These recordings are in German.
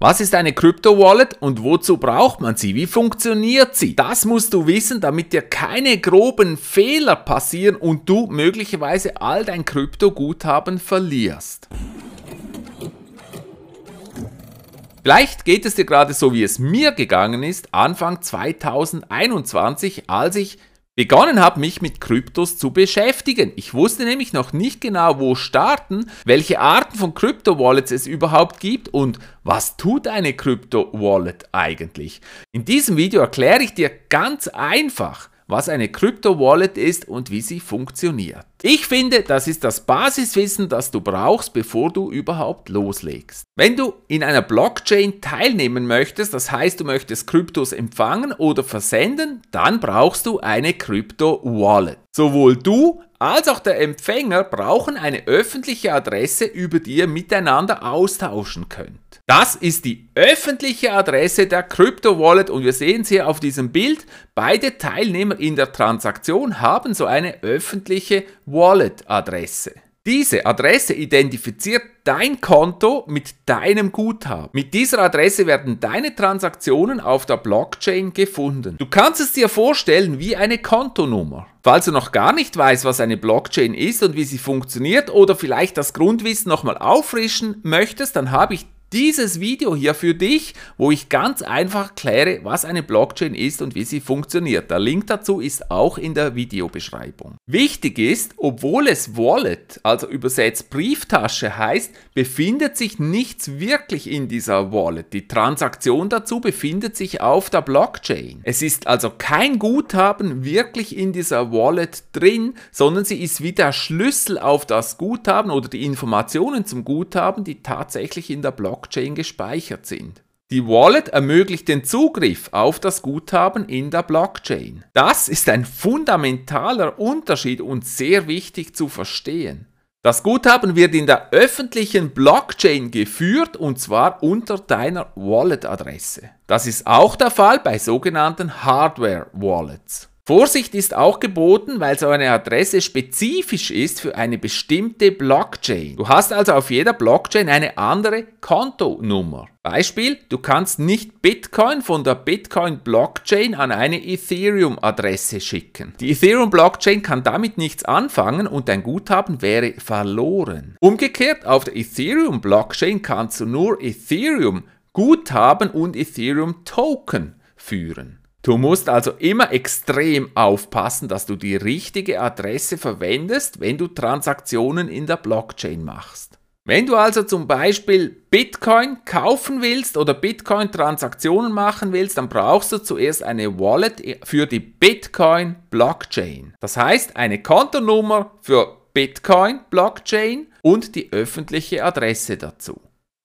Was ist eine Krypto-Wallet und wozu braucht man sie? Wie funktioniert sie? Das musst du wissen, damit dir keine groben Fehler passieren und du möglicherweise all dein Krypto-Guthaben verlierst. Vielleicht geht es dir gerade so, wie es mir gegangen ist, Anfang 2021, als ich begonnen habe, mich mit Kryptos zu beschäftigen. Ich wusste nämlich noch nicht genau, wo starten, welche Arten von Krypto-Wallets es überhaupt gibt und was tut eine Krypto-Wallet eigentlich. In diesem Video erkläre ich dir ganz einfach, was eine Krypto-Wallet ist und wie sie funktioniert. Ich finde, das ist das Basiswissen, das du brauchst, bevor du überhaupt loslegst. Wenn du in einer Blockchain teilnehmen möchtest, das heißt, du möchtest Kryptos empfangen oder versenden, dann brauchst du eine Krypto-Wallet. Sowohl du als auch der Empfänger brauchen eine öffentliche Adresse, über die ihr miteinander austauschen könnt. Das ist die öffentliche Adresse der Crypto Wallet und wir sehen es hier auf diesem Bild. Beide Teilnehmer in der Transaktion haben so eine öffentliche Wallet-Adresse. Diese Adresse identifiziert dein Konto mit deinem Guthaben. Mit dieser Adresse werden deine Transaktionen auf der Blockchain gefunden. Du kannst es dir vorstellen wie eine Kontonummer. Falls du noch gar nicht weißt, was eine Blockchain ist und wie sie funktioniert oder vielleicht das Grundwissen nochmal auffrischen möchtest, dann habe ich dieses Video hier für dich, wo ich ganz einfach kläre, was eine Blockchain ist und wie sie funktioniert. Der Link dazu ist auch in der Videobeschreibung. Wichtig ist, obwohl es Wallet, also übersetzt Brieftasche heißt, befindet sich nichts wirklich in dieser Wallet. Die Transaktion dazu befindet sich auf der Blockchain. Es ist also kein Guthaben wirklich in dieser Wallet drin, sondern sie ist wie der Schlüssel auf das Guthaben oder die Informationen zum Guthaben, die tatsächlich in der Blockchain Blockchain gespeichert sind. Die Wallet ermöglicht den Zugriff auf das Guthaben in der Blockchain. Das ist ein fundamentaler Unterschied und sehr wichtig zu verstehen. Das Guthaben wird in der öffentlichen Blockchain geführt und zwar unter deiner Wallet-Adresse. Das ist auch der Fall bei sogenannten Hardware-Wallets. Vorsicht ist auch geboten, weil so eine Adresse spezifisch ist für eine bestimmte Blockchain. Du hast also auf jeder Blockchain eine andere Kontonummer. Beispiel, du kannst nicht Bitcoin von der Bitcoin-Blockchain an eine Ethereum-Adresse schicken. Die Ethereum-Blockchain kann damit nichts anfangen und dein Guthaben wäre verloren. Umgekehrt, auf der Ethereum-Blockchain kannst du nur Ethereum-Guthaben und Ethereum-Token führen. Du musst also immer extrem aufpassen, dass du die richtige Adresse verwendest, wenn du Transaktionen in der Blockchain machst. Wenn du also zum Beispiel Bitcoin kaufen willst oder Bitcoin-Transaktionen machen willst, dann brauchst du zuerst eine Wallet für die Bitcoin-Blockchain. Das heißt, eine Kontonummer für Bitcoin-Blockchain und die öffentliche Adresse dazu.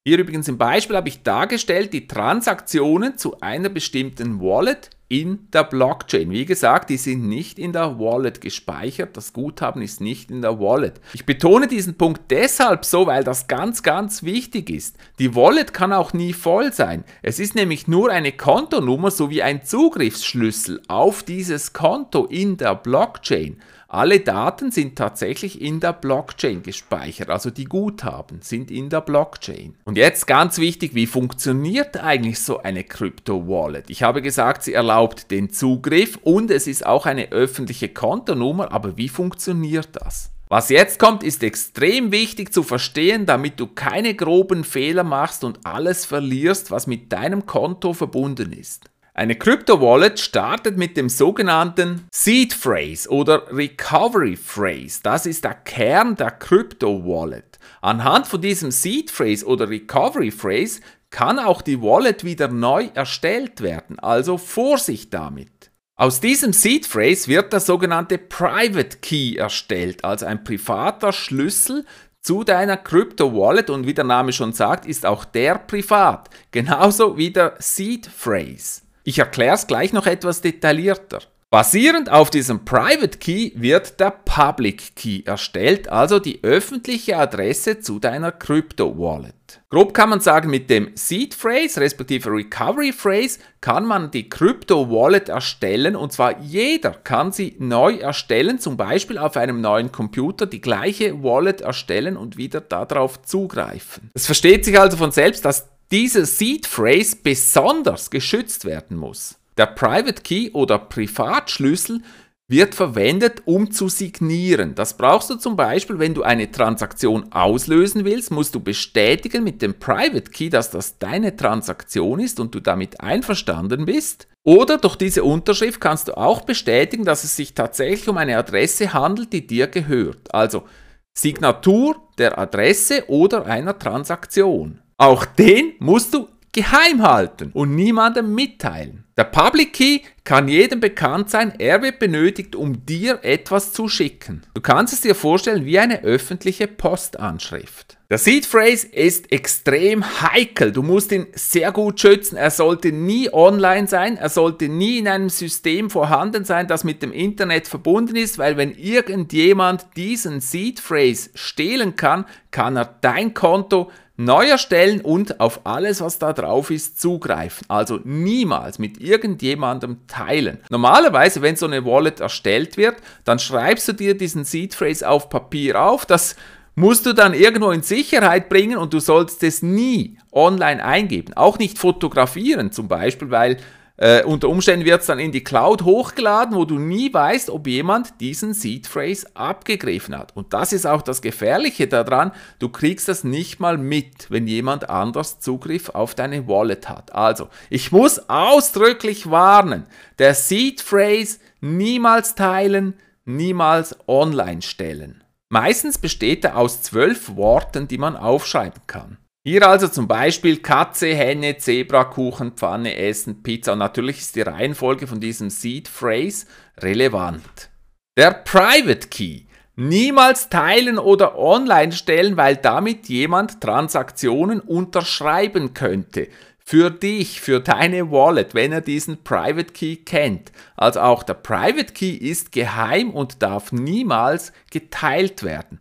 Hier übrigens im Beispiel habe ich dargestellt die Transaktionen zu einer bestimmten Wallet in der Blockchain. Wie gesagt, die sind nicht in der Wallet gespeichert. Das Guthaben ist nicht in der Wallet. Ich betone diesen Punkt deshalb so, weil das ganz, ganz wichtig ist. Die Wallet kann auch nie voll sein. Es ist nämlich nur eine Kontonummer sowie ein Zugriffsschlüssel auf dieses Konto in der Blockchain. Alle Daten sind tatsächlich in der Blockchain gespeichert, also die Guthaben sind in der Blockchain. Und jetzt ganz wichtig, wie funktioniert eigentlich so eine Crypto-Wallet? Ich habe gesagt, sie erlaubt den Zugriff und es ist auch eine öffentliche Kontonummer, aber wie funktioniert das? Was jetzt kommt, ist extrem wichtig zu verstehen, damit du keine groben Fehler machst und alles verlierst, was mit deinem Konto verbunden ist. Eine Crypto-Wallet startet mit dem sogenannten Seed Phrase oder Recovery Phrase. Das ist der Kern der Crypto-Wallet. Anhand von diesem Seed Phrase oder Recovery Phrase kann auch die Wallet wieder neu erstellt werden, also Vorsicht damit. Aus diesem Seed Phrase wird der sogenannte Private Key erstellt, also ein privater Schlüssel zu deiner Crypto Wallet und wie der Name schon sagt, ist auch der privat, genauso wie der Seed Phrase. Ich erkläre es gleich noch etwas detaillierter. Basierend auf diesem Private Key wird der Public Key erstellt, also die öffentliche Adresse zu deiner Crypto Wallet. Grob kann man sagen, mit dem Seed Phrase respektive Recovery Phrase kann man die Crypto Wallet erstellen und zwar jeder kann sie neu erstellen, zum Beispiel auf einem neuen Computer die gleiche Wallet erstellen und wieder darauf zugreifen. Es versteht sich also von selbst, dass dieser Seed Phrase besonders geschützt werden muss. Der Private Key oder Privatschlüssel wird verwendet, um zu signieren. Das brauchst du zum Beispiel, wenn du eine Transaktion auslösen willst, musst du bestätigen mit dem Private Key, dass das deine Transaktion ist und du damit einverstanden bist. Oder durch diese Unterschrift kannst du auch bestätigen, dass es sich tatsächlich um eine Adresse handelt, die dir gehört. Also Signatur der Adresse oder einer Transaktion. Auch den musst du geheim halten und niemandem mitteilen. Der Public Key kann jedem bekannt sein, er wird benötigt, um dir etwas zu schicken. Du kannst es dir vorstellen wie eine öffentliche Postanschrift. Der Seed Phrase ist extrem heikel. Du musst ihn sehr gut schützen. Er sollte nie online sein. Er sollte nie in einem System vorhanden sein, das mit dem Internet verbunden ist, weil wenn irgendjemand diesen Seed Phrase stehlen kann, kann er dein Konto neu erstellen und auf alles, was da drauf ist, zugreifen. Also niemals mit irgendjemandem teilen. Normalerweise, wenn so eine Wallet erstellt wird, dann schreibst du dir diesen Seed Phrase auf Papier auf. Das musst du dann irgendwo in Sicherheit bringen und du sollst es nie online eingeben. Auch nicht fotografieren zum Beispiel, weil äh, unter Umständen wird es dann in die Cloud hochgeladen, wo du nie weißt, ob jemand diesen Seed Phrase abgegriffen hat. Und das ist auch das Gefährliche daran, du kriegst das nicht mal mit, wenn jemand anders Zugriff auf deine Wallet hat. Also, ich muss ausdrücklich warnen, der Seed Phrase niemals teilen, niemals online stellen. Meistens besteht er aus zwölf Worten, die man aufschreiben kann. Hier also zum Beispiel Katze, Henne, Zebra, Kuchen, Pfanne, Essen, Pizza. Und natürlich ist die Reihenfolge von diesem Seed Phrase relevant. Der Private Key. Niemals teilen oder online stellen, weil damit jemand Transaktionen unterschreiben könnte. Für dich, für deine Wallet, wenn er diesen Private Key kennt. Also auch der Private Key ist geheim und darf niemals geteilt werden.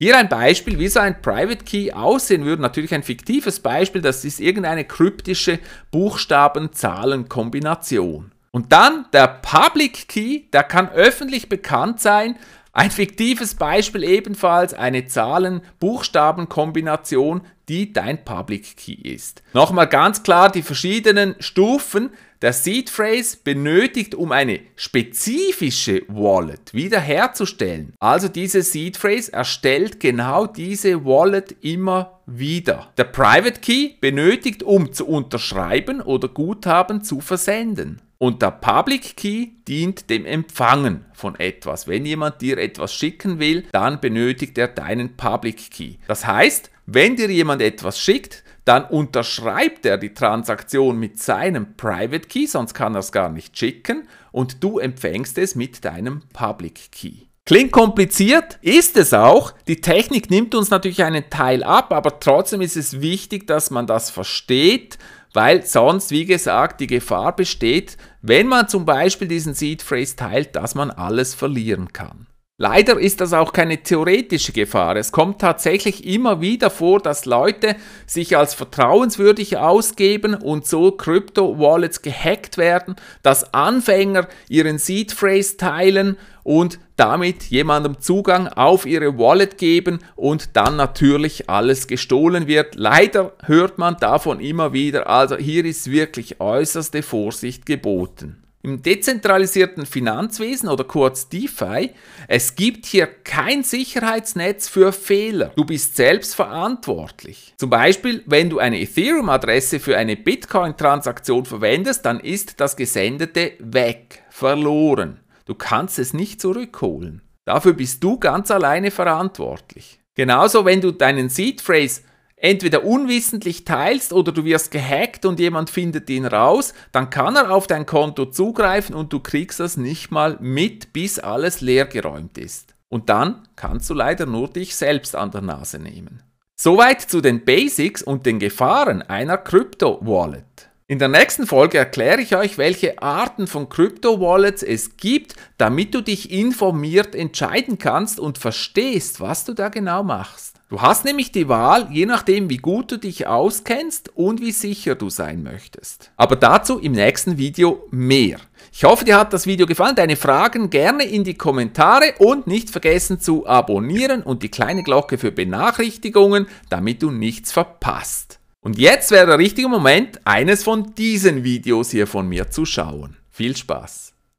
Hier ein Beispiel, wie so ein Private Key aussehen würde. Natürlich ein fiktives Beispiel, das ist irgendeine kryptische Buchstaben-Zahlen-Kombination. Und dann der Public Key, der kann öffentlich bekannt sein. Ein fiktives Beispiel ebenfalls eine Zahlen-Buchstaben-Kombination, die dein Public Key ist. Nochmal ganz klar die verschiedenen Stufen. Der Seed Phrase benötigt, um eine spezifische Wallet wiederherzustellen. Also diese Seed Phrase erstellt genau diese Wallet immer wieder. Der Private Key benötigt, um zu unterschreiben oder Guthaben zu versenden. Und der Public Key dient dem Empfangen von etwas. Wenn jemand dir etwas schicken will, dann benötigt er deinen Public Key. Das heißt, wenn dir jemand etwas schickt, dann unterschreibt er die Transaktion mit seinem Private Key, sonst kann er es gar nicht schicken und du empfängst es mit deinem Public Key. Klingt kompliziert, ist es auch. Die Technik nimmt uns natürlich einen Teil ab, aber trotzdem ist es wichtig, dass man das versteht, weil sonst, wie gesagt, die Gefahr besteht, wenn man zum Beispiel diesen Seed Phrase teilt, dass man alles verlieren kann. Leider ist das auch keine theoretische Gefahr. Es kommt tatsächlich immer wieder vor, dass Leute sich als vertrauenswürdig ausgeben und so Krypto-Wallets gehackt werden, dass Anfänger ihren Seed Phrase teilen und damit jemandem Zugang auf ihre Wallet geben und dann natürlich alles gestohlen wird. Leider hört man davon immer wieder, also hier ist wirklich äußerste Vorsicht geboten. Im dezentralisierten Finanzwesen oder kurz DeFi, es gibt hier kein Sicherheitsnetz für Fehler. Du bist selbst verantwortlich. Zum Beispiel, wenn du eine Ethereum-Adresse für eine Bitcoin-Transaktion verwendest, dann ist das Gesendete weg, verloren. Du kannst es nicht zurückholen. Dafür bist du ganz alleine verantwortlich. Genauso, wenn du deinen Seed Phrase entweder unwissentlich teilst oder du wirst gehackt und jemand findet ihn raus, dann kann er auf dein Konto zugreifen und du kriegst das nicht mal mit, bis alles leergeräumt ist. Und dann kannst du leider nur dich selbst an der Nase nehmen. Soweit zu den Basics und den Gefahren einer Krypto-Wallet. In der nächsten Folge erkläre ich euch, welche Arten von Krypto-Wallets es gibt, damit du dich informiert entscheiden kannst und verstehst, was du da genau machst. Du hast nämlich die Wahl, je nachdem wie gut du dich auskennst und wie sicher du sein möchtest. Aber dazu im nächsten Video mehr. Ich hoffe, dir hat das Video gefallen. Deine Fragen gerne in die Kommentare und nicht vergessen zu abonnieren und die kleine Glocke für Benachrichtigungen, damit du nichts verpasst. Und jetzt wäre der richtige Moment, eines von diesen Videos hier von mir zu schauen. Viel Spaß!